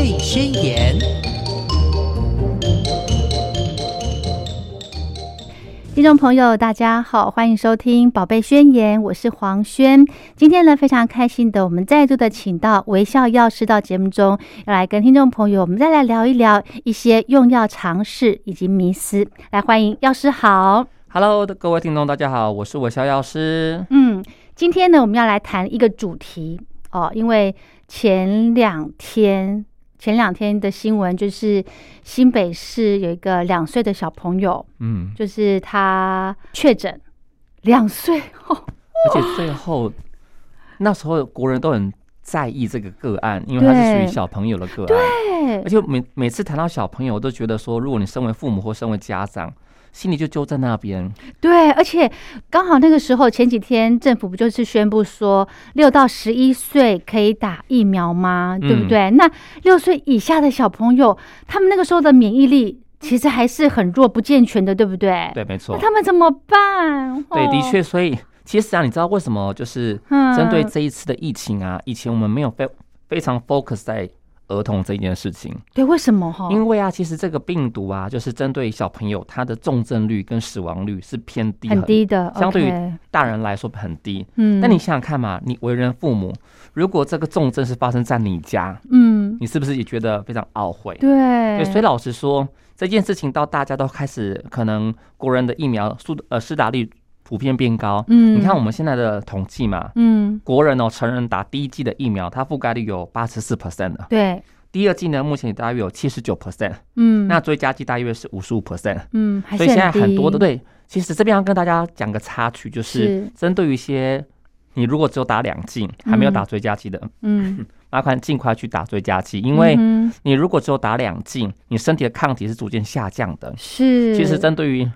贝宣言》。听众朋友，大家好，欢迎收听《宝贝宣言》，我是黄轩。今天呢，非常开心的，我们再度的请到微笑药师到节目中，要来跟听众朋友，我们再来聊一聊一些用药常识以及迷思。来，欢迎药师好。Hello，各位听众，大家好，我是微笑药师。嗯，今天呢，我们要来谈一个主题哦，因为前两天前两天的新闻就是新北市有一个两岁的小朋友，嗯，就是他确诊两岁哦，而且最后那时候国人都很在意这个个案，因为他是属于小朋友的个案。对。而且每每次谈到小朋友，我都觉得说，如果你身为父母或身为家长，心里就揪在那边。对，而且刚好那个时候前几天政府不就是宣布说六到十一岁可以打疫苗吗？对不嗯对？那六岁以下的小朋友，他们那个时候的免疫力其实还是很弱、不健全的，对不对？对，没错那。他们怎么办？对，的哦，确，所以其实啊，你知道为什么就是嗯针对这一次的疫情啊，以前我们没有非非常 focus 在儿童这一件事情。对，为什么哈？因为啊，其实这个病毒啊，就是针对小朋友，他的重症率跟死亡率是偏低很低的，相对于大人来说很低。嗯，那你想想看嘛，你为人父母，如果这个重症是发生在你家，嗯，你是不是也觉得非常懊悔？对对，所以老实说，这件事情到大家都开始，可能国人的疫苗速呃施打率普遍变高。嗯，你看我们现在的统计嘛，嗯，国人哦，成人打第一剂的疫苗，它覆盖率有八十四 percent 的，对，第二季呢，目前大约有七十九 percent，嗯，那追加剂大约是五十五 percent。嗯，所以现在很多的低对，其实这边要跟大家讲个插曲，就是是。针对于一些你如果只有打两剂还没有打追加剂的，嗯，麻烦尽快去打追加剂，因为你如果只有打两剂，你身体的抗体是逐渐下降的。是，其实针对于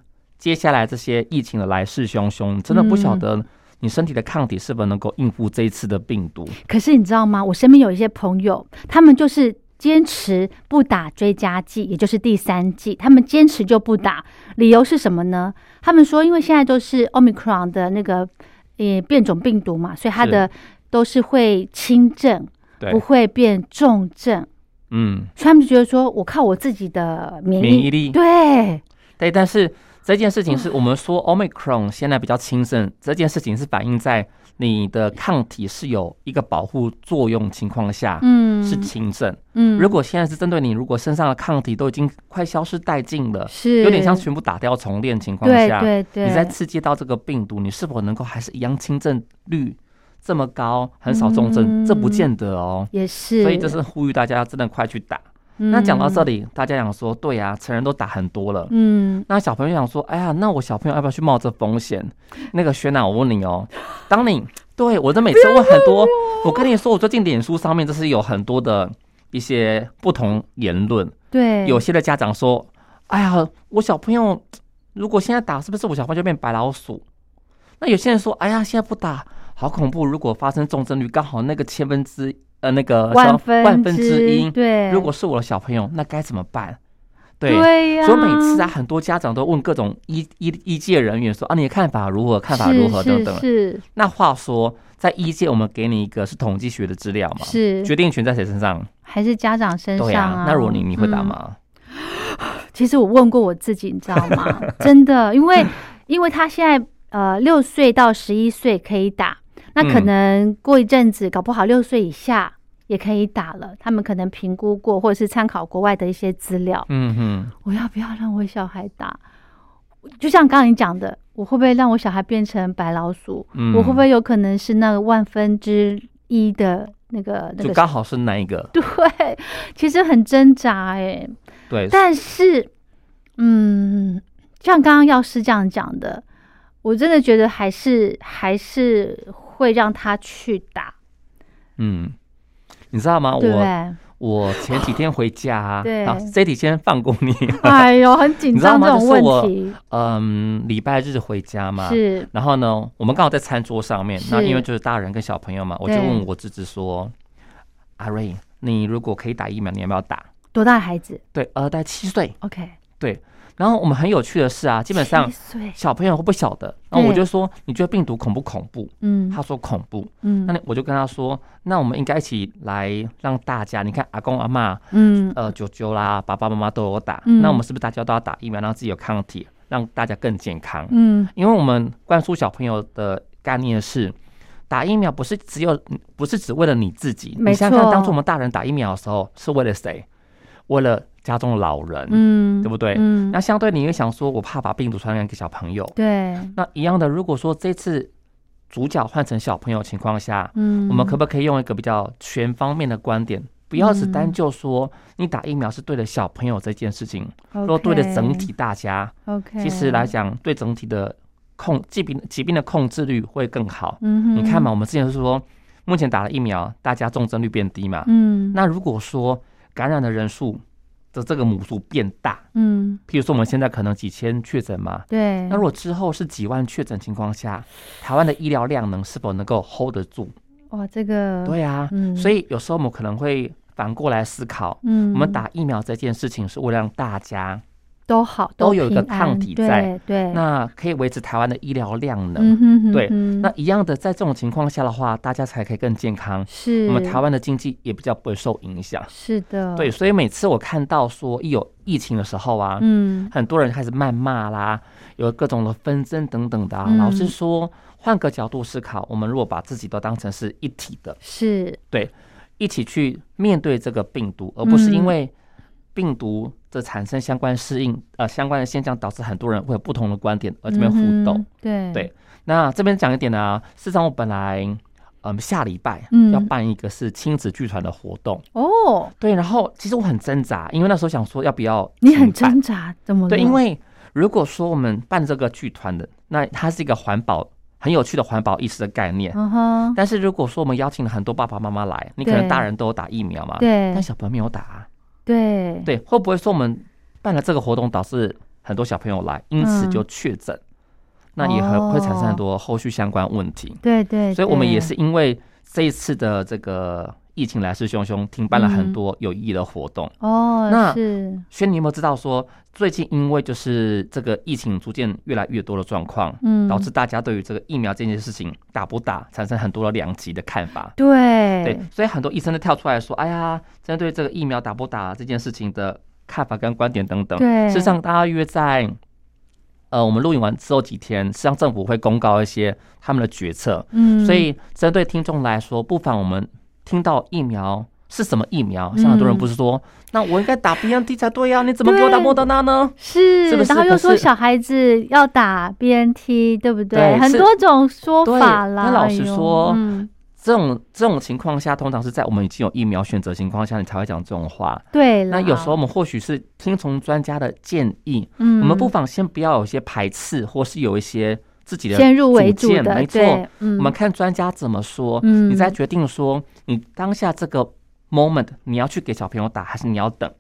接下来这些疫情的来势汹汹，真的不晓嗯得你身体的抗体是否能够应付这一次的病毒。可是你知道吗？我身边有一些朋友，他们就是坚持不打追加剂，也就是第三剂，他们坚持就不打。理由是什么呢？他们说，因为现在都是 Omicron 的那个呃变种病毒嘛，所以它的都是会轻症，不，会变重症。嗯，所以他们就觉得说，我靠我自己的免疫免疫力对，对，但是这件事情是我们说 Omicron 现在比较轻症，这件事情是反映在你的抗体是有一个保护作用情况下，嗯，是轻症。嗯，如果现在是针对你，如果身上的抗体都已经快消失殆尽了，是有点像全部打掉重练情况下，对对，你再刺激到这个病毒，你是否能够还是一样轻症率这么高，很少重症？嗯这不见得哦。也是，所以这是呼吁大家真的快去打。那讲到这里，大家想说，对呀、成人都打很多了，嗯，那小朋友想说，哎呀，那我小朋友要不要去冒这风险？那个轩娜，我问你哦，当你对我这每次问很多，我。跟你说，我最近脸书上面就是有很多的一些不同言论，对，有些的家长说，哎呀，我小朋友如果现在打，是不是我小朋友就变白老鼠？那有些人说，哎呀，现在不打好恐怖，如果发生重症率刚好那个千分之呃那个万分万分之一，对，如果是我的小朋友，那该怎么办？对，对呀，所以每次啊，很多家长都问各种医医医界人员说啊，你的看法如何？看法如何？等等。是那话说，在医界，我们给你一个是统计学的资料嘛，是决定权在谁身上？还是家长身上对啊，那如果你你会打嗯吗？其实我问过我自己，你知道吗？真的，因为因为他现在呃六岁到十一岁可以打，那可嗯能过一阵子，搞不好六岁以下也可以打了。他们可能评估过，或者是参考国外的一些资料。嗯哼，我要不要让我小孩打？就像刚刚你讲的，我会不会让我小孩变成白老鼠？嗯我会不会有可能是那个万分之一的那个那个？就刚好是那一个？对，其实很挣扎哎。对，但是，嗯，像刚刚药师这样讲的，我真的觉得还是还是会让他去打，嗯，你知道吗？我？我前几天回家啊，对好，这题先放过你。哎呦，很紧张这种问题，嗯，礼拜日回家嘛，是然后呢，我们刚好在餐桌上面，那因为就是大人跟小朋友嘛，我就对问我侄子说：“阿瑞，你如果可以打疫苗，你要不要打多大的孩子对，呃，大概七岁。？OK，然后我们很有趣的是啊，基本上，小朋友会不晓得，然后我就说你觉得病毒恐不恐怖？嗯。他说恐怖，嗯。那你我就跟他说，那我们应该一起来让大家，你看阿公阿妈、嗯。呃舅舅啦、爸爸妈妈都有打，嗯。那我们是不是大家都要打疫苗，让自己有抗体，让大家更健康？嗯。因为我们灌输小朋友的概念是，打疫苗不是只有不是只为了你自己，没你想想看，错当初我们大人打疫苗的时候是为了谁？为了家中的老人，嗯，对不对？嗯，那相对你也想说，我怕把病毒传染给小朋友。对，那一样的，如果说这次主角换成小朋友情况下，嗯，我们可不可以用一个比较全方面的观点，不要只单嗯就说你打疫苗是对了小朋友这件事情，OK 若对了整体大家，OK，其实来，讲对整体的控疾病疾病的控制率会更好。嗯哼，你看嘛，，我们之前是说，目前打了疫苗，大家重症率变低嘛。嗯，那如果说感染的人数的这个母数变大，嗯，譬如说我们现在可能几千确诊嘛，对，那如果之后是几万确诊情况下，台湾的医疗量能是否能够 hold 得住？哇，这个，对啊，嗯，所以有时候我们可能会反过来思考，嗯，我们打疫苗这件事情是为了让大家都好，都有一个抗体在，对对，那可以维持台湾的医疗量能。嗯哼哼对那一样的，在这种情况下的话，大家才可以更健康，是。我们台湾的经济也比较不会受影响。是的，对，，所以每次我看到说一有疫情的时候啊，嗯。很多人开始谩骂啦，有各种的纷争等等的、啊。嗯。老师说，换个角度思考，我们如果把自己都当成是一体的，是。对，一起去面对这个病毒，而不是因嗯为病毒的产生相关适应呃相关的现象，导致很多人会有不同的观点而这边互动。对对那这边讲一点呢、事实上我本来嗯下礼拜嗯要办一个是亲子剧团的活动，哦，对，然后其实我很挣扎，因为那时候想说要不要你很挣扎，怎么了？对，因为如果说我们办这个剧团的，那它是一个环保很有趣的环保意识的概念。嗯哼，但是如果说我们邀请了很多爸爸妈妈来，你可能大人都有打疫苗嘛，对但小朋友没有打啊、对。对，会不会说我们办了这个活动，导致很多小朋友来，因此嗯。就确诊？那也很会产生哦。很多后续相关问题。对对，所以我们也是因为这一次的这个疫情来势汹汹，停办了很嗯多有意义的活动。哦，那是轩，你有没有知道说，最近因为就是这个疫情逐渐越来越多的状况，嗯，导致大家对于这个疫苗这件事情打不打产生很多的两极的看法。对对，所以很多医生都跳出来说：“哎呀，针对这个疫苗打不打这件事情的看法跟观点等等。”对事实上大约在呃我们录影完之后几天，实际上政府会公告一些他们的决策。嗯，所以针对听众来说，不妨我们听到疫苗是什么疫苗，像很多人嗯不是说，那我应该打 BNT 才对呀、你怎么给我打莫德纳呢？是，是不是然后又说小孩子要打 BNT，对不对？很对是多种说法啦。那老实说嗯，这种这种情况下，通常是在我们已经有疫苗选择情况下，你才会讲这种话。对。那有时候我们或许是听从专家的建议，嗯，我们不妨先不要有一些排斥，或是有一些自己的先入为主的，没错，嗯，我们看专家怎么说，嗯你再决定说你当下这个 moment 你要去给小朋友打，还是你要等？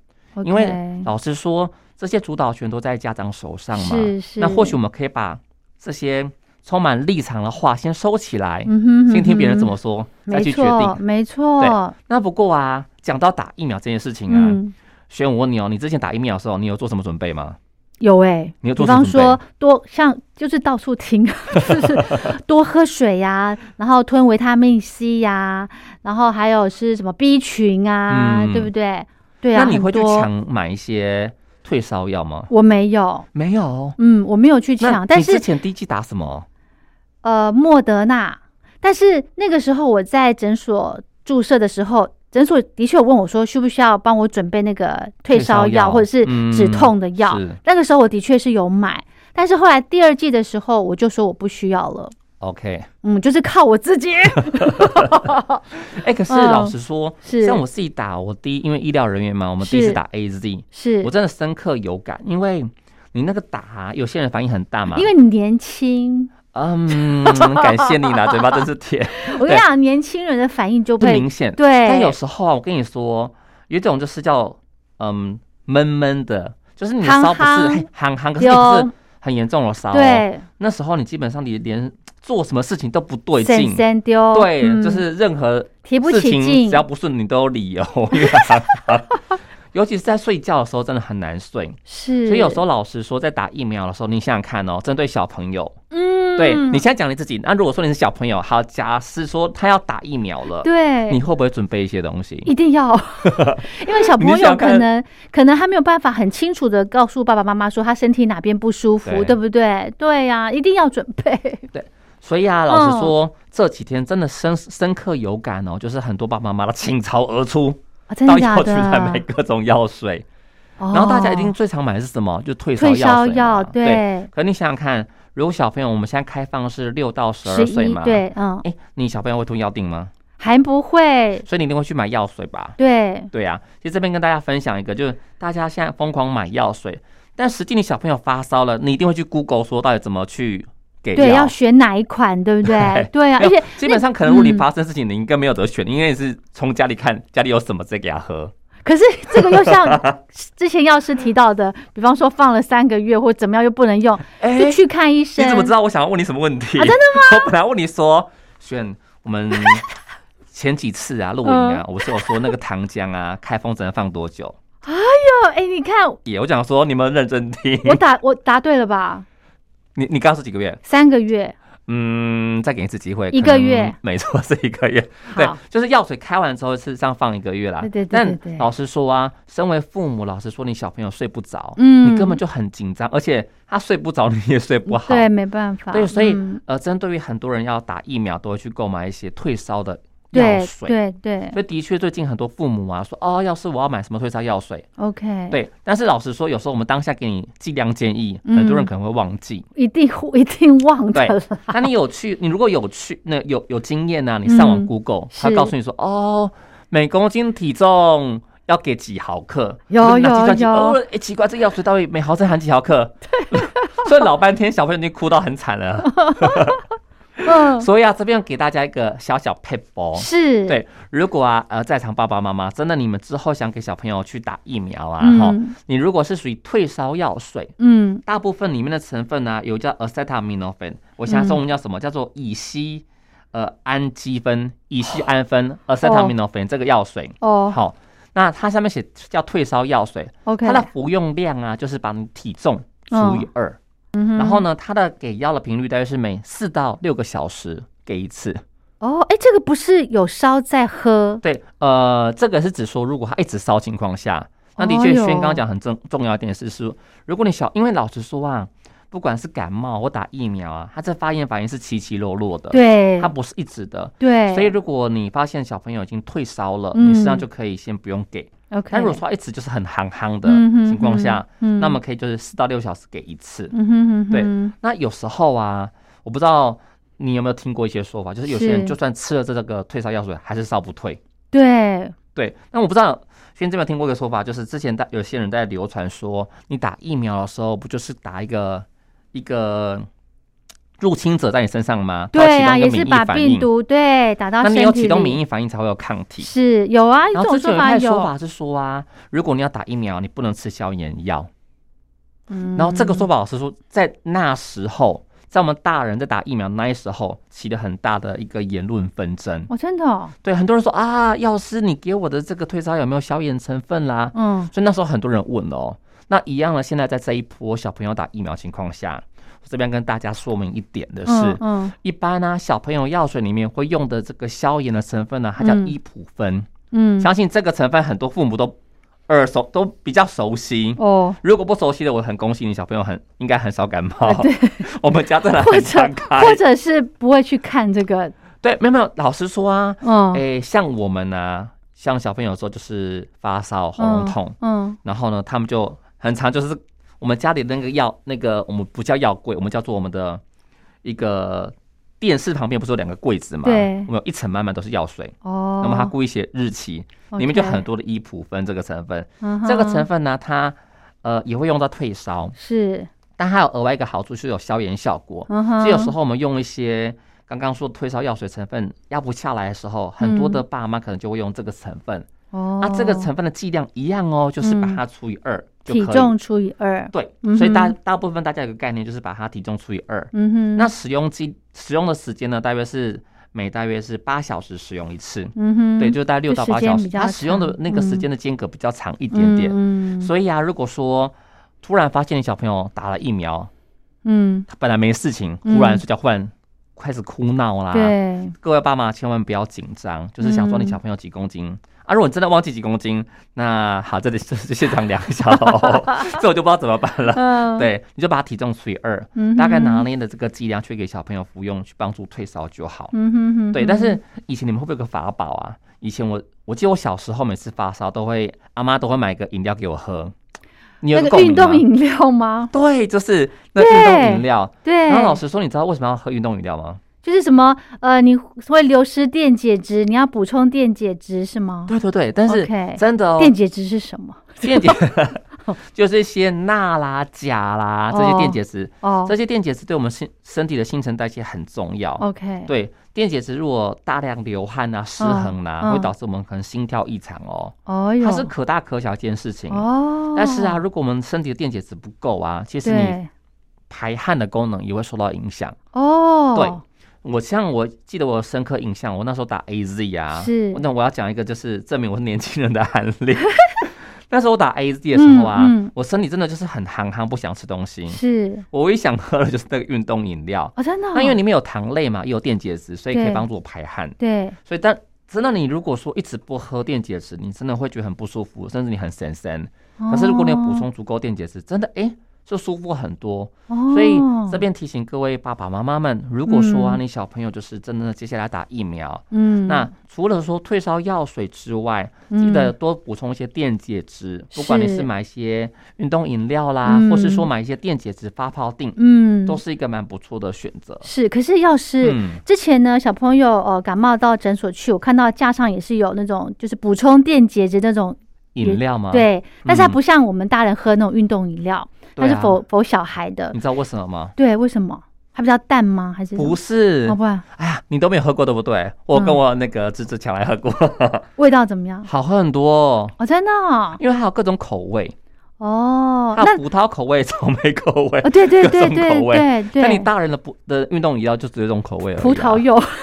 因为老实说，这些主导权都在家长手上嘛。是是，那或许我们可以把这些充满立场的话先收起来，嗯哼，先听别人怎么么说，再去决，定。没错，对那不过啊，讲到打疫苗这件事情啊，嗯，轩，我问你哦，你之前打疫苗的时候，你有做什么准备吗？有哎，你有比方说多像就是到处听，就是多喝水呀，然后吞维他命 C 呀，然后还有是什么 B 群啊，嗯对不对？对啊，那你会去抢买一些退烧药吗？我没有，没有。嗯，我没有去抢，但是之是前第一剂打什么？呃，莫德纳，但是那个时候我在诊所注射的时候，诊所的确有问我说，需不需要帮我准备那个退烧药或者是止痛的药。是那个时候我的确是有买，但是后来第二季的时候，我就说我不需要了。OK。嗯，就是靠我自己。哎、可是嗯老实说，是像我自己打，我第一因为医疗人员嘛，我们第一次打 AZ，是我真的深刻有感，因为你那个打、啊，有些人反应很大嘛。因为你年轻，嗯，感谢你啦，嘴巴真是甜，我跟你讲，年轻人的反应就不明显。对，但有时候啊，我跟你说，有一种就是叫嗯闷闷的，就是你的烧不是夯嘿夯夯，可是你不是很严重的烧、哦。，对那时候你基本上你连做什么事情都不对劲。神丢，对，嗯就是任何提不事情起劲只，要不顺，你都有理由。尤其是在睡觉的时候，真的很难睡。是，所以有时候老实说，在打疫苗的时候，你想想看哦，针对小朋友，嗯，对你现在讲你自己，那如果说你是小朋友，好，假设说他要打疫苗了，对，你会不会准备一些东西？一定要，因为小朋友可能可能他没有办法很清楚的告诉爸爸妈妈说他身体哪边不舒服，对对不对？对呀、一定要准备。对所以啊，老实嗯说，这几天真的深深刻有感哦，就是很多爸爸妈妈的倾巢而出，到药局来买的？各种药水，然然后大家一定最常买的是什么？就退烧退烧药水。对，可你想想看，如果小朋友我们现在开放是六到十二十岁嘛，，一对，嗯，哎，你小朋友会吞药定吗？还不会，所以你一定会去买药水吧？对，对啊，其实这边跟大家分享一个，就是大家现在疯狂买药水，但实际你小朋友发烧了，你一定会去 Google 说到底怎么去给对，要选哪一款，对不对？对啊，而且基本上可能如果你嗯发生事情，你应该没有得选，因为你是从家里看家里有什么再给他喝。可是这个又像 之前药师提到的，比方说放了三个月或怎么样又不能用，哎就去看医生。你怎么知道我想要问你什么问题？啊真的吗？我本来问你说，选我们前几次啊录影嗯啊，我是有说那个糖浆啊，开封只能放多久？哎呦，哎，你看也我讲说你们认真听，我答我答对了吧？你你刚刚是几个月？三个月，嗯，再给一次机会，一个月 没错，是一个月。对，就是药水开完之后，是这样放一个月啦。对对对但老实说啊，身为父母，老实说，你小朋友睡不着，嗯你根本就很紧张，而且他睡不着，你也睡不好。对，没办法。对，所以、嗯呃，针对于很多人要打疫苗，都会去购买一些退烧的药水。对对所以的确，最近很多父母啊说，哦，要是我要买什么退烧药水，，OK，，对。但是老实说，有时候我们当下给你剂量建议，嗯很多人可能会忘记。一定一定忘的对。那你有去，你如果有去，那有有经验呢、你上网嗯 Google，、是他告诉你说，哦，每公斤体重要给几毫克，有有有哦，哎，奇怪，这药水到底每毫升含几毫克？所以老半天，小朋友已经哭到很惨了。嗯，所以啊，这边给大家一个小小 p 包。是，对，如果啊，呃，在场爸爸妈妈真的你们之后想给小朋友去打疫苗啊，哈、嗯你如果是属于退烧药水，嗯，大部分里面的成分呢、有叫 acetaminophen，我想中文叫什么？叫做乙烯呃氨基酚、乙烯氨酚 acetaminophen 这个药水。哦。好，那它上面写叫退烧药水，，OK，它的服用量啊，就是把你体重除以二、嗯然后呢，它的给药的频率大约是每四到六个小时给一次。哦，哎，这个不是有烧在喝，对，呃，这个是指说，如果他一直烧情况下，那的确轩刚刚讲很重重要一点是说，如果你小，因为老实说啊，不管是感冒或打疫苗啊，他这发炎反应是起起落落的，，对它，不是一直的。对，所以如果你发现小朋友已经退烧了，嗯你实际上就可以先不用给。OK，但如果说一直就是很憨憨的情况下，嗯那么可以就是四到六小时给一次。嗯哼哼哼，对那有时候啊，我不知道你有没有听过一些说法，就是有些人就算吃了这个退烧药水，还是烧不退。对，对，那我不知道，轩这边有听过一个说法，就是之前在有些人在流传说，你打疫苗的时候，不就是打一个一个入侵者在你身上吗？对啊，也是把。病毒对打到那身体那，你有启动免疫反应才会有抗体。是有啊，有一派说法有，说法是说啊，如果你要打疫苗，你不能吃消炎药。嗯然后这个说法老师说，在那时候，在我们大人在打疫苗那时候，起了很大的一个言论纷争。哦，真的哦，对，很多人说啊，药师你给我的这个退烧有没有消炎成分啦？嗯，所以那时候很多人问了哦。那一样的，现在在这一波小朋友打疫苗情况下，我这边跟大家说明一点的是，嗯嗯一般呢、小朋友药水里面会用的这个消炎的成分呢，它叫嗯伊普芬。嗯，相信这个成分很多父母都耳熟，都比较熟悉。哦，如果不熟悉的，我很恭喜你，小朋友很应该很少感冒。我们家真的很常开。或者是不会去看这个，对，没有没有，老实说啊，嗯，诶、像我们呢、像小朋友说就是发烧、喉咙痛，嗯，然后呢，他们就很常就是我们家里的那个药，那个我们不叫药柜，我们叫做我们的一个电视旁边不是有两个柜子嘛？对我们有一层满满都是药水，哦，那么他故意写日期，里面就很多的伊普芬这个成分。这个成分呢，它呃也会用到退烧，是，但它有额外一个好处，是有消炎效果。所以有时候我们用一些刚刚说退烧药水成分压不下来的时候，很多的爸妈可能就会用这个成分。哦，那这个成分的剂量一样哦，就是把它除以二就可以。体重除以二，对嗯，所以大大部分大家有个概念，就是把它体重除以二。嗯哼，那使用剂使用的时间呢，大约是每大约是八小时使用一次。嗯哼，对，就大概六到八小时，它使用的那个时嗯间的间隔比较长一点点。嗯，所以啊，如果说突然发现你小朋友打了疫苗，嗯，他本来没事情，嗯。忽然睡觉忽然开始哭闹啦，对，各位爸妈千万不要紧张，就是想说你嗯小朋友几公斤。啊，如果你真的忘记几公斤，那好，这里这是现场量一下喽，这我就不知道怎么办了。嗯，对，你就把体重除以二，嗯，大概拿捏的这个剂量去给小朋友服用，去帮助退烧就好。嗯哼哼，对，但是以前你们会不会有个法宝啊？以前我我记得我小时候每次发烧都会阿妈都会买个饮料给我喝，你有那个？运动饮料吗？对，就是那对运动饮料。对，然后老师说，你知道为什么要喝运动饮料吗？就是什么呃，你会流失电解质，你要补充电解质是吗？对对对，但是真的哦，电解质是什么？电解 就是一些钠啦、钾啦这些哦电解质，哦这些电解质对我们身身体的新陈代谢很重要。，OK，，对，电解质如果大量流汗啊、失衡啦、嗯会导致我们可能心跳异常哦。哦哟，它是可大可小一件事情。哦，但是啊，如果我们身体的电解质不够啊，其实你，排汗的功能也会受到影响。哦，对我像我记得我有深刻印象，我那时候打 AZ 啊，是那我要讲一个就是证明我是年轻人的案例。那时候我打 AZ 的时候啊，嗯嗯我身体真的就是很憨憨，不想吃东西。是我唯一想喝的就是那个运动饮料，哦，真的哦，那因为里面有糖类嘛，又有电解质，所以可以对帮助我排汗。对所以但真的你如果说一直不喝电解质，你真的会觉得很不舒服，甚至你很神神。可是如果你有补充足够电解质，真的诶就舒服很多。哦，所以这边提醒各位爸爸妈妈们，如果说啊，嗯。你小朋友就是真的接下来打疫苗，嗯，那除了说退烧药水之外，嗯。记得多补充一些电解质，不管你是是买一些运动饮料啦，嗯。或是说买一些电解质发泡锭，嗯。都是一个蛮不错的选择。是，可是要是嗯，之前呢，小朋友呃感冒到诊所去，我看到架上也是有那种就是补充电解质那种，饮料吗？，对，但是它嗯。不像我们大人喝那种运动饮料，它是否否小孩的你，知道为什么吗？对，为什么？它比较淡吗？还是不是？是哦，，不然哎呀，你都没有喝过对不对？我嗯跟我那个侄子抢来喝过，味道怎么样？好喝很多哦，哦，真的哦，因为它有各种口味，哦那它有葡萄口味、草莓口味哦，，对对对对对对，那你大人的不的运动饮料就只有这种口味。葡萄柚，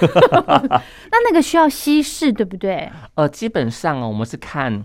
那那个需要稀释，对不对？呃，基本上哦，我们是看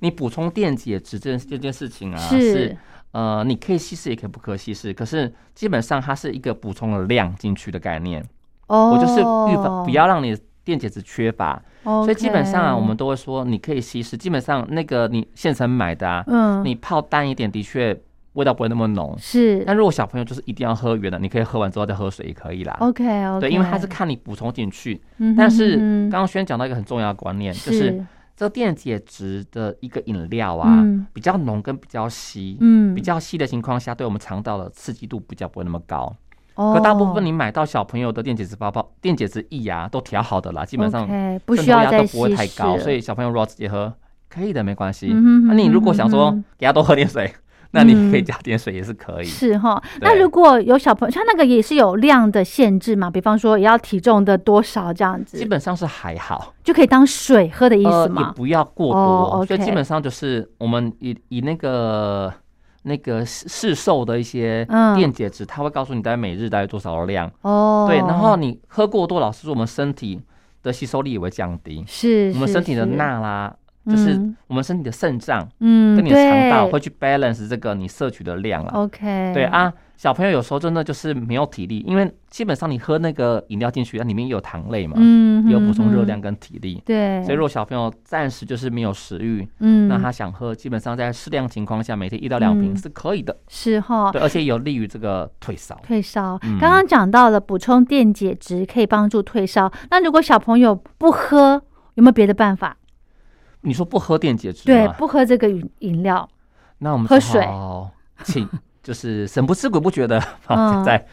你补充电解质这件这件事情啊，是呃，你可以稀释也可以不可稀释，可是基本上它是一个补充了量进去的概念，哦，我就是预防不要让你的电解质缺乏，哦，所以基本上啊，我们都会说你可以稀释，基本上那个你现成买的啊，嗯，你泡淡一点，的确味道不会那么浓。是。但如果小朋友就是一定要喝原的，你可以喝完之后再喝水也可以啦。OK OK，对，因为它是看你补充进去，嗯哼，但是刚刚轩讲到一个很重要的观念，就是是这个电解质的一个饮料啊，嗯。比较浓跟比较稀，嗯。比较稀的情况下，对我们肠道的刺激度比较不会那么高。哦，可大部分你买到小朋友的电解质包包、电解质液啊，都调好的啦，基本上不需要再都不会太高，所以小朋友如果要直接喝，可以的，没关系。那你如果想说给他多喝点水，那你可以嗯加点水也是可以。是哈，那如果有小朋友，像那个也是有量的限制嘛？比方说也要体重的多少这样子，基本上是还好，就可以当水喝的意呃，也思吗？不要过哦多，所以基本上就是我们以以那个那个市市售的一些嗯电解质，它会告诉你大概每日大概多少的量，哦，对，然后你喝过多，老实说，我们身体的吸收力也会降低，是是我们身体的是钠啦，就是嗯我们身体的肾脏嗯，跟你的肠道会去 balance 这个你摄取的量啊。OK，对，啊，小朋友有时候真的就是没有体力，因为基本上你喝那个饮料进去，它里面也有糖类嘛，嗯，有补充热嗯量，跟体力。对，所以如果小朋友暂时就是没有食欲，嗯，那他想喝，基本上在适量情况下，每天一到两瓶嗯是可以的。是哈。对，而且有利于这个退烧。退烧，嗯刚刚讲到了补充电解质可以帮助退烧。那如果小朋友不喝，有没有别的办法？你说不喝电解质对，吗？不喝这个饮饮料，那我们只喝水请 就是神不知鬼不觉的 在。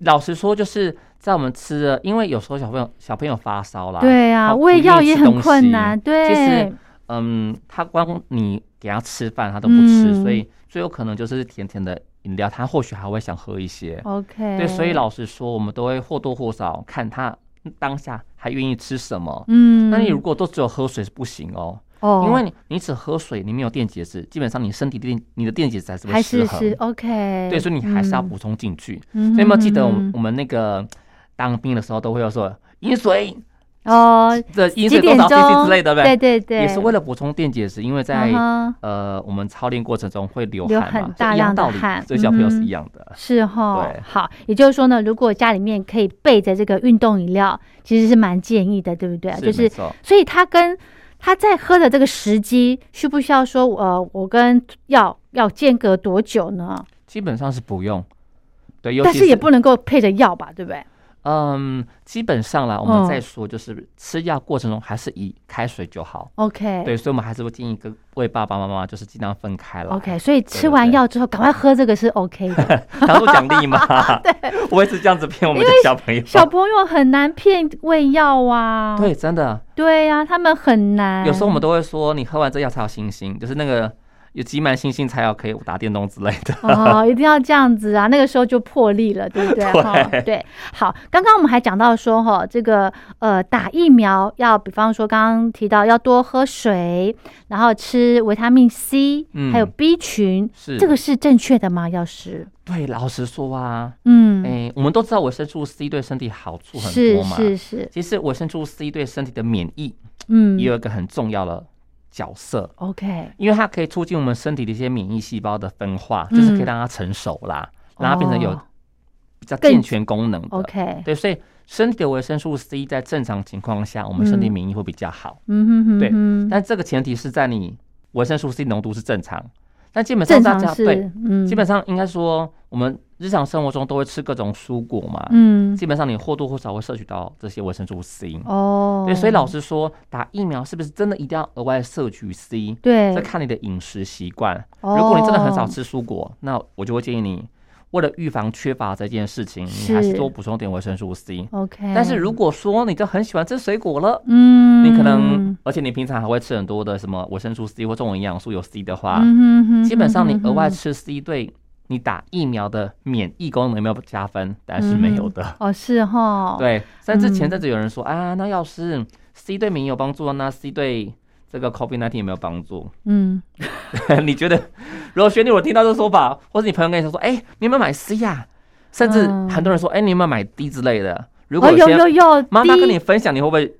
老实说，就是在我们吃了，因为有时候小朋友小朋友发烧啦，对啊，喂药也很困难，对，其实嗯，他光你给他吃饭，他都不吃，嗯所以最有可能就是甜甜的饮料，他或许还会想喝一些。OK，对，所以老实说，我们都会或多或少看他当下还愿意吃什么。嗯，那你如果都只有喝水是不行哦，哦，因为你你只喝水，你没有电解质，基本上你身体电你的电解质还是会还失衡。是是 OK，对，所以你还是要嗯补充进去。嗯。所以有没有记得我们嗯我们那个当兵的时候都会有说饮水。哦，这饮水多少 cc 之类的，对不对？对？对对，也是为了补充电解质，因为在、嗯呃我们操练过程中会流流汗嘛，很大量的汗，所以小朋友是一样的。是哈。对，好，也就是说呢，如果家里面可以备着这个运动饮料，其实是蛮建议的，对不对？就是所以它跟他在喝的这个时机，需不需要说，呃，我跟药要间隔多久呢？基本上是不用。对，但是也不能够配着药吧，对不对？嗯，基本上啦，我嗯们在说就是吃药过程中还是以开水就好。OK，对，所以我们还是会建议各位爸爸妈妈就是尽量分开了。OK，所以吃完药之后赶快喝这个是 OK 的。当做 奖励嘛。对，我也是这样子骗我们的小朋友。小朋友很难骗喂药啊，对，真的，对呀、他们很难。有时候我们都会说，你喝完这药才有信心，就是那个有挤满信心才要可以打电动之类的。哦，一定要这样子啊，那个时候就破例了，对不对？对。好，刚刚我们还讲到说哈，这个呃打疫苗要，比方说刚刚提到要多喝水，然后吃维他命 C，、嗯还有 B 群，是这个是正确的吗？药师？对，老实说啊，嗯，哎、我们都知道维生素 C 对身体好处很多嘛。是是，其实维生素 C 对身体的免疫嗯也有一个很重要的角色，，OK，因为它可以促进我们身体的一些免疫细胞的分化，嗯就是可以让它成熟啦，让它变成有比较健全功能的。OK，对，所以身体的维生素 C 在正常情况下，我们身体嗯。免疫会比较好。嗯哼哼对哼，但这个前提是在你维生素 C 浓度是正常。但基本上大家对，，嗯，基本上应该说，我们日常生活中都会吃各种蔬果嘛，嗯，基本上你或多或少会摄取到这些维生素 C。哦，对，所以老实说，打疫苗是不是真的一定要额外摄取 C？对，这看你的饮食习惯。如如果你真的很少吃蔬果，那我就会建议你，为了预防缺乏这件事情，你还是是多补充点维生素 C。OK，但是如果说你就很喜欢吃水果了，嗯，你可能，而且你平常还会吃很多的什么维生素 C 或这种营养素有 C 的话，嗯哼哼基本上你额外吃 C 对你打疫苗的免疫功能有没有加分？当然是没有的。哦是哈，，对，甚至前嗯阵子有人说、啊，那要是 C 对免疫有帮助，那 C 对这个 COVID 1 9有没有帮助？嗯，你觉得，如果学弟我听到这个说法，或是你朋友跟你说说，哎、你有没有买 C 呀、甚至嗯很多人说，哎、你有没有买 D 之类的？如果哦有有有，妈妈跟你分享，你会不会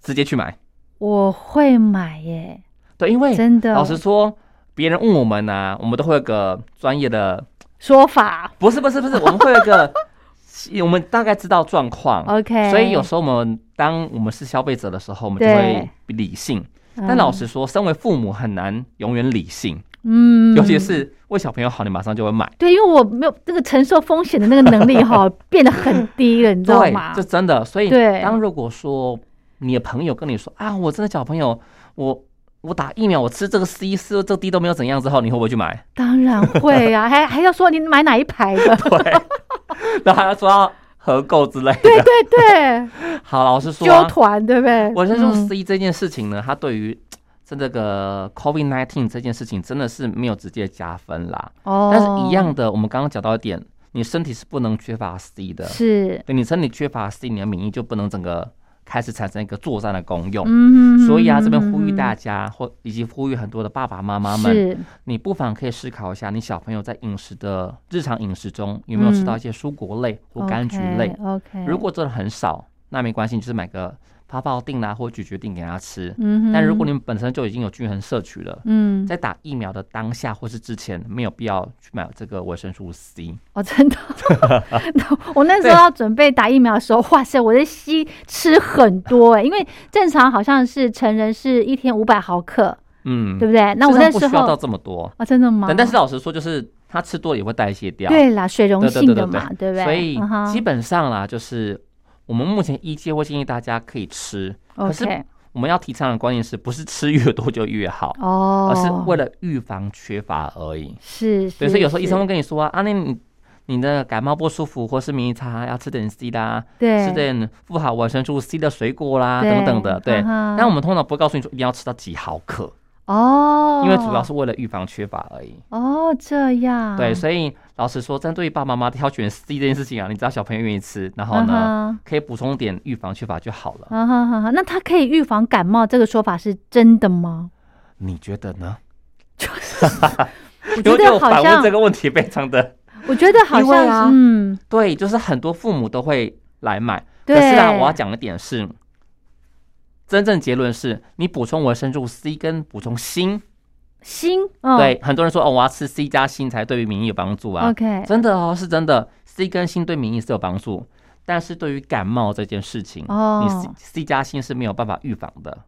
直接去买？我会买耶，对，因为真的，老实说，别人问我们呢、我们都会有个专业的，说法不是不是不是，我们会有一个，我们大概知道状况。，OK，所以有时候我们当我们是消费者的时候，我们就会理性。但老实说，身为父母很难永远理性，嗯，尤其是为小朋友好，你马上就会买。对，因为我没有这个承受风险的那个能力哈，变得很低了，你知道对吗，这？真的。所以对当如果说你的朋友跟你说啊，我真的小朋友，我我打疫苗，我吃这个 C 吃这个 D 都没有怎样之后，你会不会去买？当然会啊，还还要说你买哪一排的？对，然后还要说要合购之类的。对对对，好，老实说纠啊，团对不对？维生素嗯 C 这件事情呢，它对于这 这个 COVID nineteen 这件事情真的是没有直接加分啦。哦，但是一样的，我们刚刚讲到一点，你身体是不能缺乏 C 的。是，对你身体缺乏 C，你的免疫就不能整个开始产生一个作战的功用。所以啊，这边呼吁大家，或以及呼吁很多的爸爸妈妈们，你不妨可以思考一下，你小朋友在饮食的日常饮食中有没有吃到一些蔬果类或柑橘类？，OK，如果真的很少，那没关系，你就是买个泡泡定啦或咀嚼定给他吃。嗯，但如果你们本身就已经有均衡摄取了，嗯，在打疫苗的当下或是之前，没有必要去买这个维生素 C。哦，真的，我那时候要准备打疫苗的时候，哇塞，我的 C 吃很多哎、因为正常好像是成人是一天五百毫克，嗯，对不对？那我事实那时候不需要到候这么多，啊，真的吗？但但是老实说，就是它吃多了也会代谢掉。对啦，水溶性的嘛，对不对？所以基本上啦，就是我们目前一界会建议大家可以吃，可是我们要提倡的观念是不是吃越多就越好，哦，而是为了预防缺乏而已。是，对，是所以有时候医生是会跟你说啊，啊，那你你的感冒不舒服或是免疫差，要吃点 C 啦，对。吃点富含维生素 C 的水果啦，等等的。对，嗯哼。但我们通常不会告诉你说一定要吃到几毫克，哦，因为主要是为了预防缺乏而已。哦这样，对，所以老实说，针对于爸爸妈妈挑选 C 这件事情啊，你只要小朋友愿意吃，然后呢，可以补充点预防缺乏就好了。啊哈哈哈，那它可以预防感冒，这个说法是真的吗？你觉得呢？就是，我觉得好反问像这，个问题非常的我觉得好像 嗯，对，就是很多父母都会来买，对。可是啊，我要讲的点是，真正结论是你补充维生素 C 跟补充锌，锌，哦、对，很多人说哦，我要吃 C 加锌才对于免疫有帮助啊。，OK，真的哦，是真的，C 跟锌对免疫是有帮助，但是对于感冒这件事情，哦。你 C C 加锌是没有办法预防的。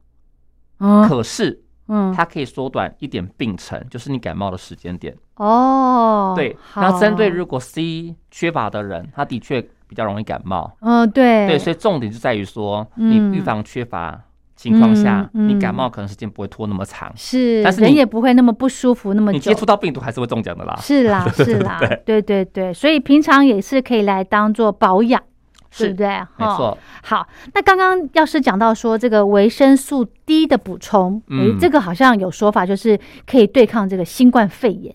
哦。可是嗯，它可以缩短一点病程，就是你感冒的时间点。哦，对，好。那针对如果 C 缺乏的人，他的确比较容易感冒。嗯，对，对，所以重点就在于说，嗯。你预防缺乏情况下，嗯嗯你感冒可能时间不会拖那么长，是，但是人也不会那么不舒服那么久你接。触到病毒还是会中奖的啦。是啦，是啦，对对对，所以平常也是可以来当做保养，对是不对？哈。没错，好，那刚刚要是讲到说这个维生素 D 的补充，诶，嗯这个好像有说法，就是可以对抗这个新冠肺炎。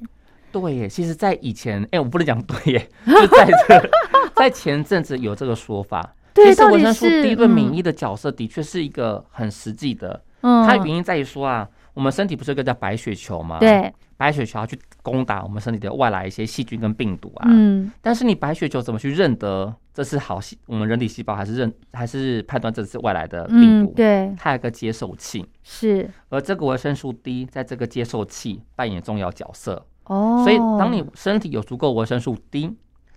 对耶。其实，在以前，哎，我不能讲对耶，就在这，在前阵子有这个说法。对到底其实维生素 D 对免嗯疫的角色的确是一个很实际的。嗯，它的原因在于说啊，我们身体不是有一个叫白血球吗？，对，白血球要去攻打我们身体的外来一些细菌跟病毒啊。嗯，但是你白血球怎么去认得这是好细我们人体细胞，还是认还是判断这是外来的病嗯，毒？对，它有个接受器，是而这个维生素 D 在这个接受器扮演重要角色。哦。所以当你身体有足够维生素 D，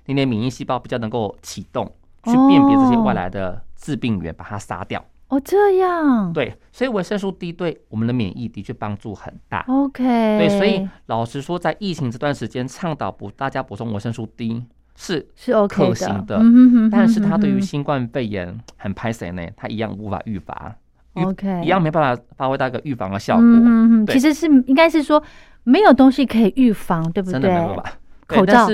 你的免疫细胞比较能够启动，去哦辨别这些外来的致病源，把它杀掉。哦这样，对，所以维生素 D 对我们的免疫的确帮助很大。，OK，对，所以老实说，在疫情这段时间，倡导补大家补充维生素 D 是是 OK 的，可行的。嗯哼哼但是它对于新冠肺炎很拍谁呢？它一样无法预防，OK。一样没办法发挥到一个预防的效果，嗯哼哼，对。其实是应该是说没有东西可以预防，对不对？真的没办法。口罩。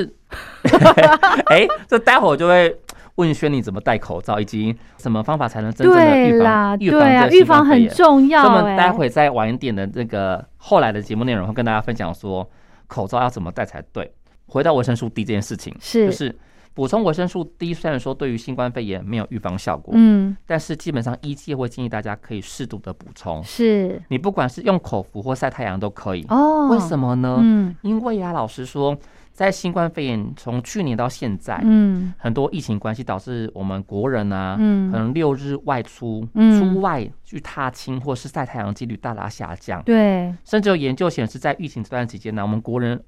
哎，这待会儿就会问轩你怎么戴口罩，以及什么方法才能真正的预防预对啊，防这个预防很。重要所以我们哎。待会再晚一点的这个后来的节目内容会跟大家分享说，口罩要怎么戴才对。回到维生素 D 这件事情，是就是补充维生素 D，虽然说对于新冠肺炎没有预防效果，嗯，但是基本上医界会建议大家可以适度的补充。是你不管是用口服或晒太阳都可以。哦。为什么呢？嗯因为呀、老实说，在新冠肺炎从去年到现在，嗯很多疫情关系导致我们国人啊，嗯可能六日外出、嗯出外去踏青或是晒太阳几率大大下降。对，甚至有研究显示，在疫情这段期间呢，我们国人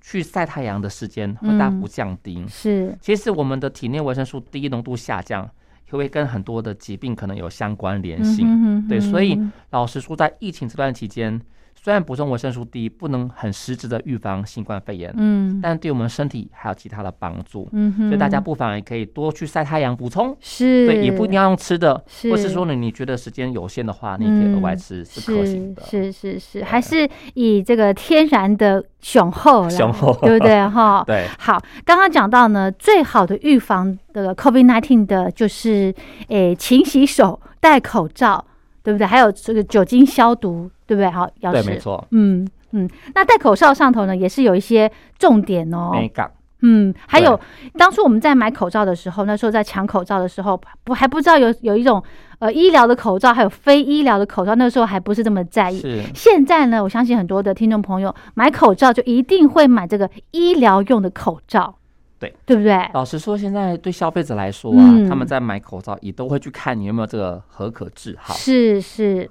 去晒太阳的时间会大幅降低。是其实我们的体内维生素 D 浓度下降，会会跟很多的疾病可能有相关联性。嗯对，所以嗯老实说，在疫情这段期间，虽然补充维生素 D 不能很实质的预防新冠肺炎，嗯但对我们身体还有其他的帮助。嗯哼，所以大家不妨也可以多去晒太阳补充。是对，也不一定要用吃的，是或是说呢，你觉得时间有限的话，你也可以额外吃，是可行的。是是是，还是以这个天然的雄厚啦，雄厚对不对哈？对，好，刚刚讲到呢，最好的预防的 COVID-19 的就是，诶，勤洗手、戴口罩，对不对？还有这个酒精消毒，对不对？好，要对，是没错，嗯嗯，那戴口罩上头呢，也是有一些重点哦。没杠。嗯，还有当初我们在买口罩的时候，那时候在抢口罩的时候，不还不知道有有一种呃医疗的口罩，还有非医疗的口罩，那个时候还不是这么在意。是，现在呢，我相信很多的听众朋友买口罩就一定会买这个医疗用的口罩，对。对不对？老实说，现在对消费者来说啊，嗯。他们在买口罩也都会去看你有没有这个合可治好，是是，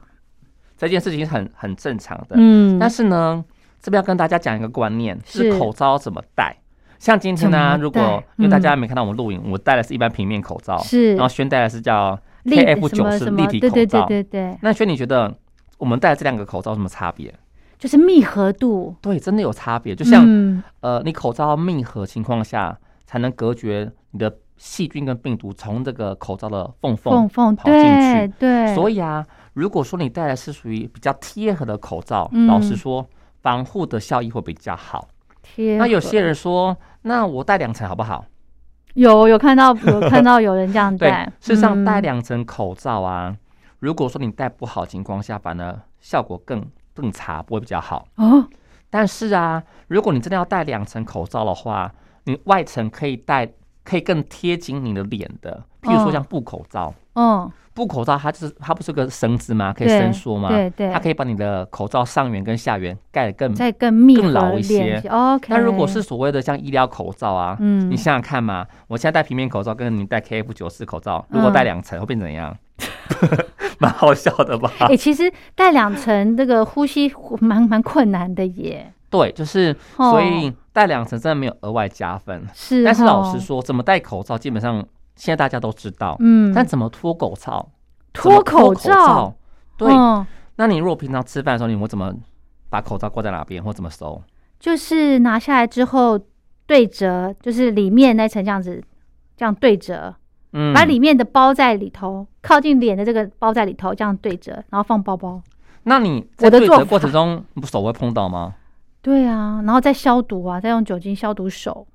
这件事情是很很正常的。嗯，但是呢，这边要跟大家讲一个观念，是。是口罩怎么戴。像今天呢、如果因为大嗯家没看到我们录影，我戴的是一般平面口罩，是。然后轩戴的是叫 KF 什么90什么立体对对对口罩对对，那轩你觉得我们戴的这两个口罩有什么差别？就是密合度，对，真的有差别。就像、嗯呃，你口罩密合情况下，才能隔绝你的细菌跟病毒从这个口罩的缝缝跑进对去。对，所以啊，如果说你戴的是属于比较贴合的口罩，嗯老实说，防护的效益会比较好。贴那有些人说，那我戴两层好不好？有有看到有看 到有人这样对戴，，事实上戴嗯两层口罩啊，如果说你戴不好情况下，反而效果更更差，不会比较好。哦，但是啊，如果你真的要戴两层口罩的话，你外层可以戴可以更贴紧你的脸的，譬如说哦像布口罩。嗯，布口罩它就是它不是个绳子吗？可以伸缩吗？对对它可以把你的口罩上缘跟下缘盖得更。再更密更牢一些 OK，但如果是所谓的像医疗口罩啊，嗯你想想看嘛，我现在戴平面口罩跟你戴 KF 九四口罩，如果嗯戴两层会变怎样？蛮好笑的吧？哎、其实戴两层这个呼吸蛮蛮困难的耶。对，就是哦所以戴两层真的没有额外加分。是，但是老哦实，说，怎么戴口罩，基本上现在大家都知道。嗯，但怎么脱口罩？怎脱么口罩，对，嗯那你如果平常吃饭的时候，你会怎么把口罩挂在哪边，或怎么收？就是拿下来之后对折，就是里面那层这样子，这样对折，嗯，把里面的包在里头，靠近脸的这个包在里头，这样对折，然后放包包。那你在我的做对折过程中，不手会碰到吗？对啊，然后再消毒啊，再用酒精消毒手。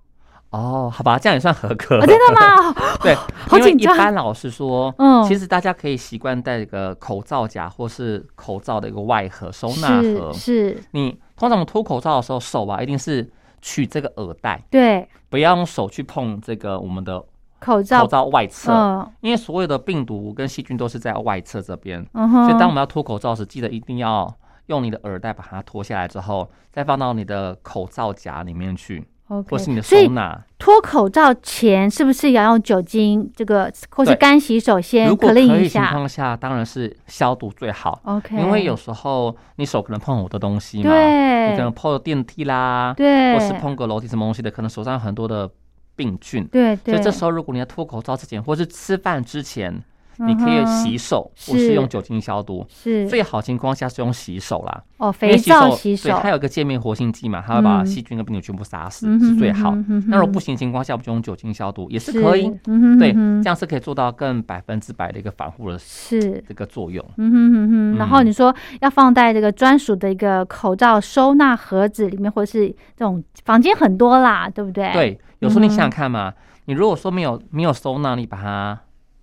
哦，好吧，这样也算合格。啊，真的吗？对，因为一好紧张般老实说，嗯其实大家可以习惯戴一个口罩夹或是口罩的一个外盒收纳盒是。是，你通常脱口罩的时候，手啊一定是取这个耳带，对，不要用手去碰这个我们的口罩，口罩外侧，嗯因为所有的病毒跟细菌都是在外侧这边。嗯，所以当我们要脱口罩时，记得一定要用你的耳带把它脱下来之后，再放到你的口罩夹里面去或是你的收纳。脱口罩前是不是要用酒精这个，或是干洗手先如果可以情况下，当然是消毒最好。？OK，因为有时候你手可能碰很多东西嘛，你对可能碰了电梯啦，对，或是碰个楼梯什么东西的，可能手上有很多的病菌。对对，所以这时候，如果你要脱口罩之前，或是吃饭之前，你可以洗手，是或是用酒精消毒。是最好情况下是用洗手啦，哦，肥皂洗手对，它有个界面活性剂嘛，它会把嗯细菌跟病毒全部杀死，是最好。嗯那如果嗯不行情况下，我们就用酒精消毒也是可以。对，这样是可以做到更百分之百的一个防护的是。这个作用。嗯哼哼哼，然后嗯你说要放在这个专属的一个口罩收纳盒子里面，或是这种房间很多啦，对不对？，对，有时候你嗯想想看嘛，你如果说没有没有收纳，你把它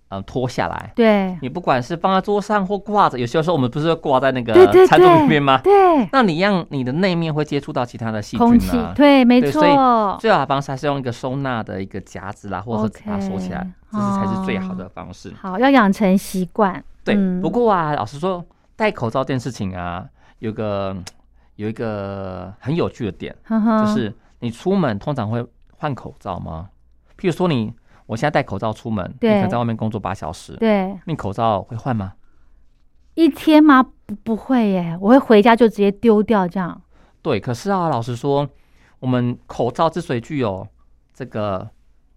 呃脱下来，对，你不管是放在桌上或挂着，有些时候我们不是会挂在那个餐桌对里面吗？对，那你让你的内面会接触到其他的细菌啊，。对，没错所以错。最好的方式还是用一个收纳的一个夹子啦，或者是把它收起来这是才是最好的方式。好，要养成习惯。对，嗯不过啊，老实说，戴口罩这件事情啊，有个 有一个很有趣的点，呵呵就是你出门通常会换口罩吗？譬如说你，我现在戴口罩出门，你可能在外面工作八小时，对你口罩会换吗？一天吗？不不会耶，我会回家就直接丢掉这样。对，可是啊，老实说，我们口罩之所以具有这个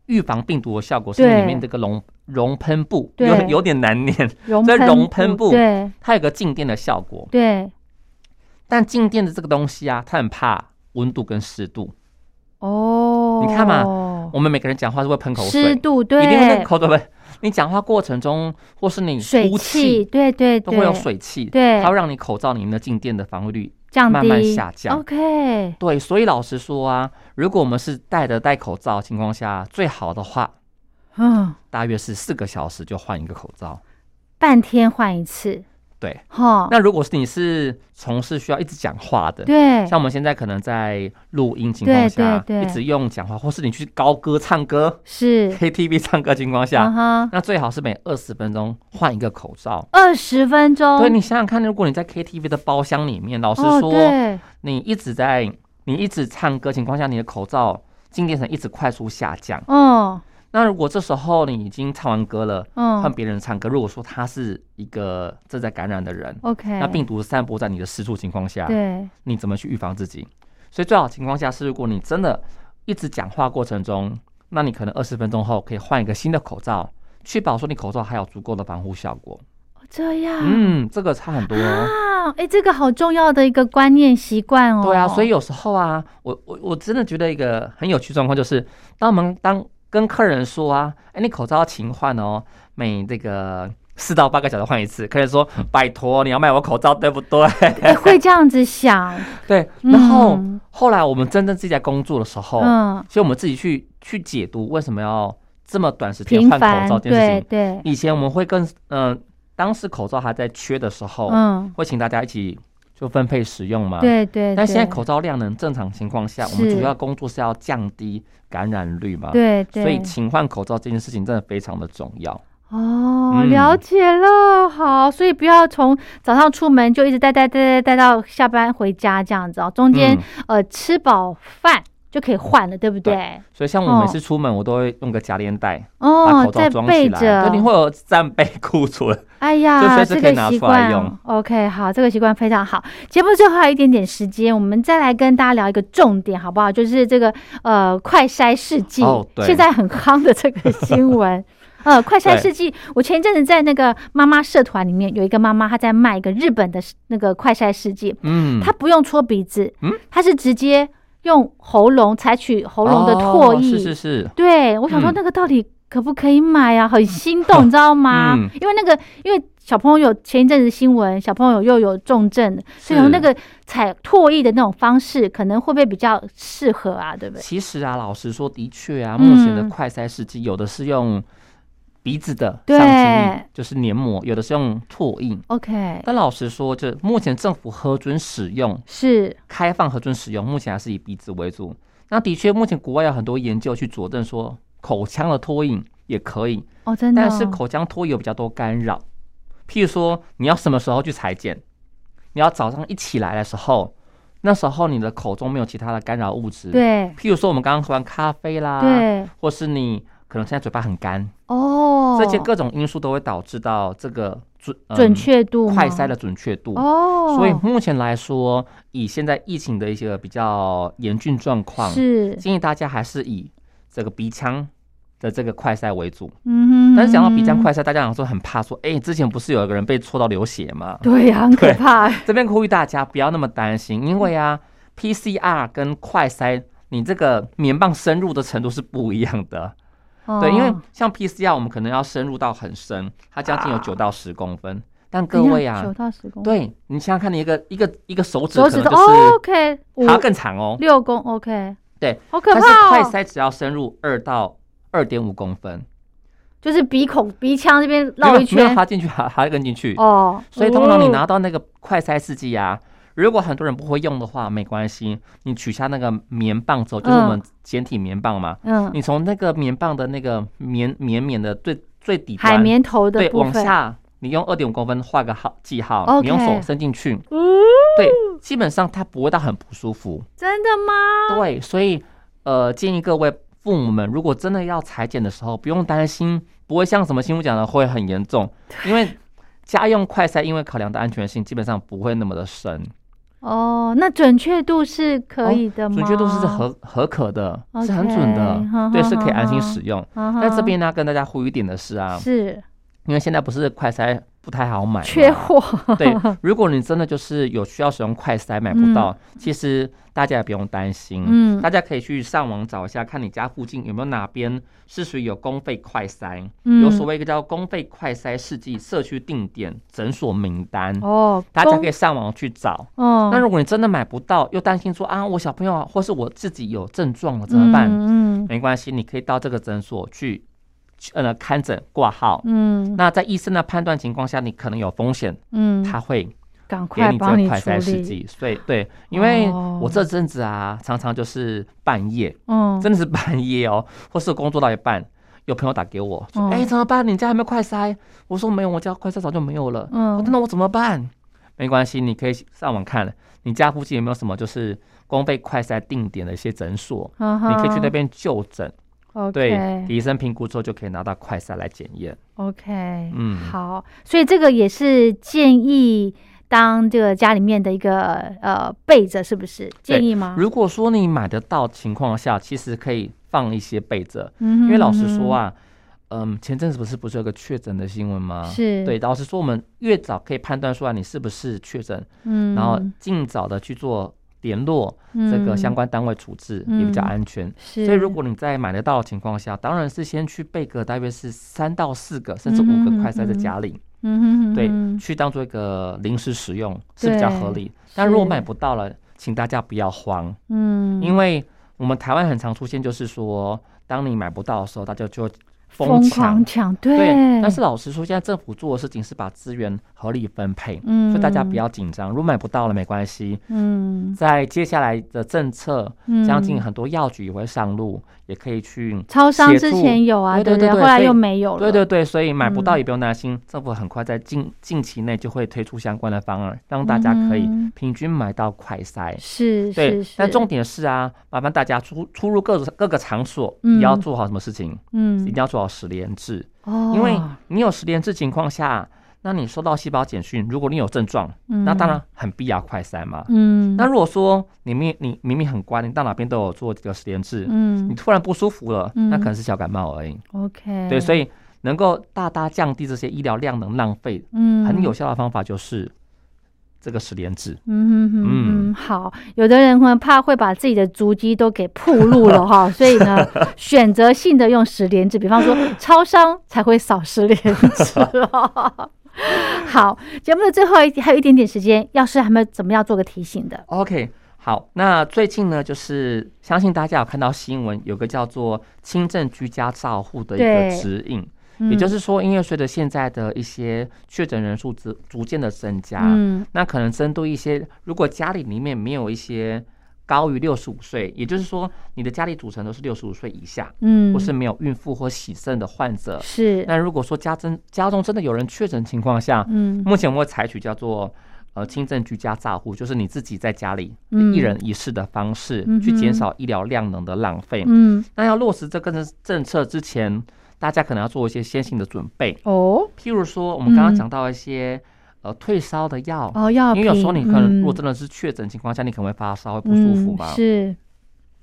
预防病毒的效果，是因为里面这个熔熔喷布有有点难念，熔这熔喷布布对它有个静电的效果。对但静电的这个东西啊，它很怕温度跟湿度。哦，你看嘛我们每个人讲话是会喷口湿水，度一定会口水。不？你讲话过程中，或是你水呼汽气，对对对。都会有水汽，对。它会让你口罩里面的静电的防御率降低。慢慢下降。OK，对，所以老实说啊，如果我们是戴着戴口罩的情况下，最好的话，嗯，大约是四个小时就换一个口罩。半天换一次，对，哈，那如果是你是从事需要一直讲话的，对。像我们现在可能在录音情况下，一直用讲话，或是你去高歌唱歌、是，KTV 唱歌情况下，那最好是每二十分钟换一个口罩。二十分钟，对你想想看，如果你在 KTV 的包厢里面，老实哦，说，对，你一直在你一直唱歌情况下，你的口罩静电层一直快速下降。哦，那如果这时候你已经唱完歌了，嗯换嗯别人唱歌，如果说他是一个正在感染的人，，OK，那病毒散播在你的私处情况下，对，你怎么去预防自己？所以最好情况下是，如果你真的一直讲话过程中，那你可能二十分钟后可以换一个新的口罩，确保说你口罩还有足够的防护效果。这样，嗯，这个差很多哦。啊，哎，这个好重要的一个观念习惯哦。对啊，所以有时候啊，我我我真的觉得一个很有趣状况就是，当我们当跟客人说啊，哎，你口罩要勤换哦，每这个四到八个小时换一次。客人说，拜托，你要卖我口罩对不对？哎 会这样子想，对。然后、嗯后来我们真正自己在工作的时候，嗯，所以我们自己去去解读为什么要这么短时间换口罩，这件事情。对，以前我们会跟嗯、当时口罩还在缺的时候，嗯，会请大家一起就分配使用嘛。。对对。但现在口罩量能正常情况下，我们主要工作是要降低感染率嘛。。对对，所以勤换口罩这件事情真的非常的重要。哦，嗯了解了，好，所以不要从早上出门就一直待待待待待到下班回家这样子哦，中间、嗯呃吃饱饭就可以换了，对不对？所以像我每次出门，我都会用个夹链袋，把哦，口罩再装起来，备着肯，定会有战备库存。哎呀，这个习惯 OK，好，这个习惯非常好。节目最后还有一点点时间，我们再来跟大家聊一个重点，好不好？就是这个呃快筛试剂，哦现在很夯的这个新闻。呃，快筛试剂，我前一阵子在那个妈妈社团里面有一个妈妈，她在卖一个日本的那个快筛试剂，嗯，她不用搓鼻子，嗯她是直接用喉咙采取喉咙的唾液，哦是是是，对，我想说嗯那个到底可不可以买啊？很心动，你知道吗？嗯因为那个，因为小朋友前一阵子新闻，小朋友又有重症，所以是那个采唾液的那种方式，可能会不会比较适合啊？对不对？其实啊，老实说，的确啊，目前的嗯快筛试剂有的是用鼻子的对上清液，就是黏膜，有的是用唾印。OK，但老实说，这目前政府核准使用，是开放核准使用，目前还是以鼻子为主。那的确，目前国外有很多研究去佐证说，口腔的唾印也可以，哦，真的哦、但是口腔唾液有比较多干扰。譬如说，你要什么时候去裁剪？你要早上一起来的时候，那时候你的口中没有其他的干扰物质。。对譬如说，我们刚刚喝完咖啡啦，，对或是你可能现在嘴巴很干，哦，这些各种因素都会导致到这个准、嗯准确度快筛的准确度。哦，所以目前来说，以现在疫情的一些比较严峻状况，是建议大家还是以这个鼻腔的这个快筛为主。嗯哼，但是讲到鼻腔嗯快筛，大家讲说很怕说，哎、之前不是有一个人被戳到流血吗？对呀、很可对怕，这边呼吁大家不要那么担心，因为啊，PCR 跟快筛，你这个棉棒深入的程度是不一样的。对，因为哦像 PCR 我们可能要深入到很深，它将近有九到十公分。但各位啊九，到十公分，对你想想看，你一个一个一个手指手指头、可能就是哦、OK，五还要更长哦。六公 OK，对，好可但是快塞只要深入二到二点五公分，就是鼻孔鼻腔这边绕一圈没有插进去，还还要跟进去。哦，所以通常你哦拿到那个快塞试剂啊，如果很多人不会用的话，没关系，你取下那个棉棒之后，就是我们简体棉棒嘛，嗯。你从那个棉棒的那个棉绵绵的最最底端海绵头的对往下，你用二点五公分画个号记号你用手伸进去，哦对，基本上它不会到很不舒服。真的吗？对，所以呃，建议各位父母们，如果真的要裁剪的时候，不用担心，不会像什么新闻讲的会很严重，因为家用快塞因为考量的安全性，基本上不会那么的深，哦，那准确度是可以的吗？准确度是合合可的，是很准的好，对，是可以安心使用。嗯哼，但这边呢，跟大家呼吁一点的是啊，是因为现在不是快筛不太好买，缺货，对，如果你真的就是有需要使用快筛买不到，其实大家也不用担心，嗯。大家可以去上网找一下，看你家附近有没有哪边是属于有公费快筛，嗯。有所谓一个叫公费快筛试剂社区定点诊所名单，哦，大家可以上网去找。哦，那如果你真的买不到，又担心说啊，我小朋友啊或是我自己有症状了怎么办？嗯。没关系，你可以到这个诊所去，呃，看诊挂号。嗯那在医生的判断情况下，你可能有风险，嗯，他会赶给你这快帮你个快筛，试剂。所以对，因为哦我这阵子啊，常常就是半夜，嗯，真的是半夜哦，或是工作到一半，有朋友打给我说：“嗯哎、怎么办？你家还没有快筛？”我说：“没有，我家快筛早就没有了。”嗯：“那我怎么办？”没关系，你可以上网看，你家附近有没有什么就是公费快筛定点的一些诊所，你你可以去那边就诊。对医生评估之后就可以拿到快筛来检验。OK，嗯。好，所以这个也是建议当这个家里面的一个呃备着，是不是？建议吗？如果说你买得到情况下，其实可以放一些备着，嗯哼，因为老实说啊，啊，嗯，前阵子不是不是有个确诊的新闻吗？是。对，老实说，我们越早可以判断出来你是不是确诊，嗯，然后尽早的去做联络这个相关单位处置，嗯。也比较安全。是，所以，如果你在买得到的情况下，当然是先去备个大约是三到四个，甚至五个快塞在家里，嗯。哼对，嗯去当做一个临时使用是比较合理。但如果买不到了，请大家不要慌，嗯，因为我们台湾很常出现，就是说，当你买不到的时候，大家就疯狂。抢，对，但是老实说，现在政府做的事情是把资源合理分配，嗯，所以大家不，要紧张。如果买不到了没关系，嗯在接下来的政策，嗯，将近很多药局也会上路，也可以去。超商之前有啊，对对对对？对所以来又没有了，对对对，所以买不到嗯。也不用担心，政府很快在近近期内就会推出相关的方案，让大家可以嗯平均买到快筛。是对但重点是啊，麻烦大家出出入各各个场所，嗯。也要做好什么事情，嗯。一定要做好十连制，哦，因为你有十连制情况下，那你收到细胞简讯，如果你有症状，那当然很必要快筛嘛。嗯，那如果说你明你明明很乖，你到哪边都有做这个十连制，嗯你突然不舒服了，嗯那可能是小感冒而已。OK，对，所以能够大大降低这些医疗量能浪费，嗯很有效的方法就是这个十连制。嗯好，有的人可能怕会把自己的足迹都给暴露了哈，所以呢，选择性的用十连制，比方说 超商才会扫十连制哦。好，节目的最后一还有一点点时间，药师还没有怎么样做个提醒的？OK，好，那最近呢，就是相信大家有看到新闻，有个叫做轻症居家照护的一对个指引，嗯也就是说，因为随着现在的一些确诊人数逐逐渐的增加，嗯那可能针对一些如果家里里面没有一些高于六十五岁，也就是说你的家里组成都是六十五岁以下，嗯，或是没有孕妇或洗肾的患者。是那如果说家真家中真的有人确诊情况下，嗯目前我们会采取叫做呃轻症居家照护，就是你自己在家里嗯一人一室的方式，嗯去减少医疗量能的浪费。嗯那要落实这个政政策之前，大家可能要做一些先行的准备，哦譬如说我们刚嗯刚讲到一些、呃退烧的药。哦，药品，因为有时候你可能，如果嗯真的是确诊情况下，你可能会发烧，会不舒服嘛嗯。是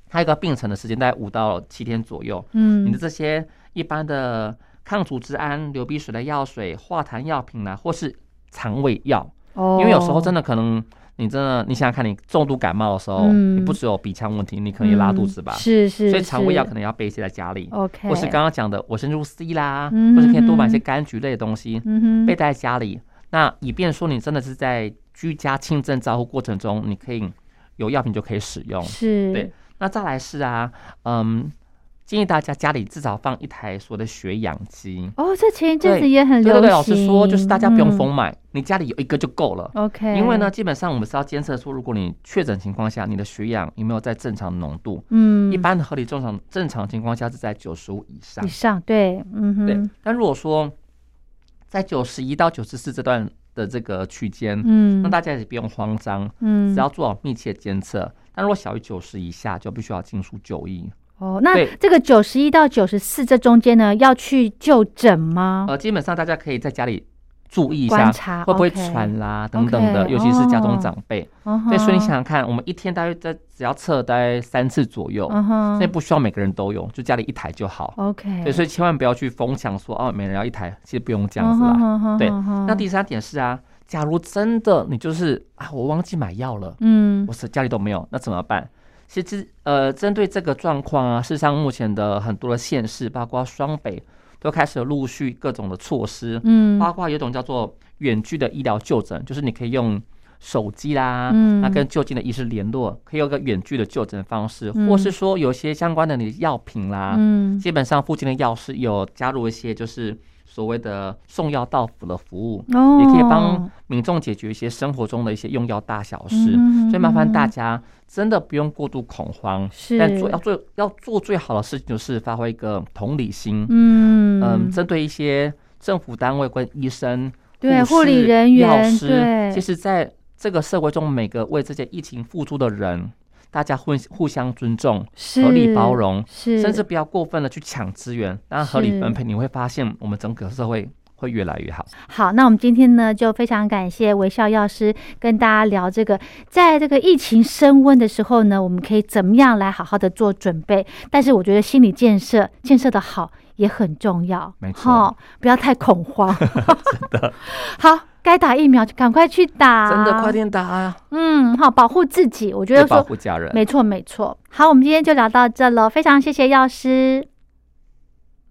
它有一个病程的时间大概五到七天左右。嗯你的这些一般的抗组织胺、流鼻水的药水、化痰药品啦、或是肠胃药，哦，因为有时候真的可能你真的，你想想看，你重度感冒的时候，嗯你不只有鼻腔问题，你可能也拉肚子吧。是是，所以肠胃药可能要备一些在家里，OK，或是刚刚讲的维生素 C 啦，嗯或是可以多买一些嗯柑橘类的东西嗯哼备在家里。那以便说你真的是在居家轻症照护过程中，你可以有药品就可以使用。是对那再来是啊，嗯，建议大家家里至少放一台所谓的血氧机。哦，这前一阵子也很流行。对对对，老实说，就是大家不用嗯疯买，你家里有一个就够了。OK，因为呢，，基本上我们是要监测出，如果你确诊情况下，你的血氧有没有在正常浓度。嗯，一般的合理正常正常情况下是在九十五以上以。上，对，嗯对哼，，但如果说在九十一到九十四这段的这个区间，嗯，那大家也不用慌张，嗯只要做好密切监测。但如果小于九十以下，就必须要进出就医。哦，那这个九十一到九十四这中间呢，要去就诊吗？呃，基本上大家可以在家里注意一下，会不会喘啦等等的尤其是家中哦长辈。嗯对，所以你想想看，我们一天大约在只要测大概三次左右，嗯哼，所以不需要每个人都有，就家里一台就好。OK，对，所以千万不要去疯抢说哦，每人要一台，其实不用这样子嗯啦。对那第三点是啊，假如真的你就是啊，我忘记买药了，嗯我是家里都没有，那怎么办？其实呃，针对这个状况啊，事实上目前的很多的县市，包括双北，都开始有陆续各种的措施，嗯。包括有一种叫做远距的医疗就诊，就是你可以用手机啦，嗯。那跟就近的医师联络，可以有个远距的就诊方式，嗯。或是说有些相关的你的药品啦，嗯。基本上附近的药师有加入一些就是所谓的送药到府的服务，哦，也可以帮民众解决一些生活中的一些用药大小事。嗯所以麻烦大嗯家真的不用过度恐慌，是。但做要做要做最好的事情就是发挥一个同理心，嗯。嗯，针对一些政府单位跟医生、对护理人员药师，其实在这个社会中，每个为这些疫情付出的人，大家互互相尊重、合理包容，是甚至不要过分的去抢资源，当然合理分配，你会发现我们整个社会会越来越好。好，那我们今天呢，就非常感谢微笑药师跟大家聊这个，在这个疫情升温的时候呢，我们可以怎么样来好好的做准备？但是我觉得心理建设建设的好也很重要，没错齁不要太恐慌。真的，好，该打疫苗就赶快去打，真的，快，点打啊！嗯，好，保护自己。我觉得说，护家人。没错没错。好，我们今天就聊到这了，非常谢谢药师。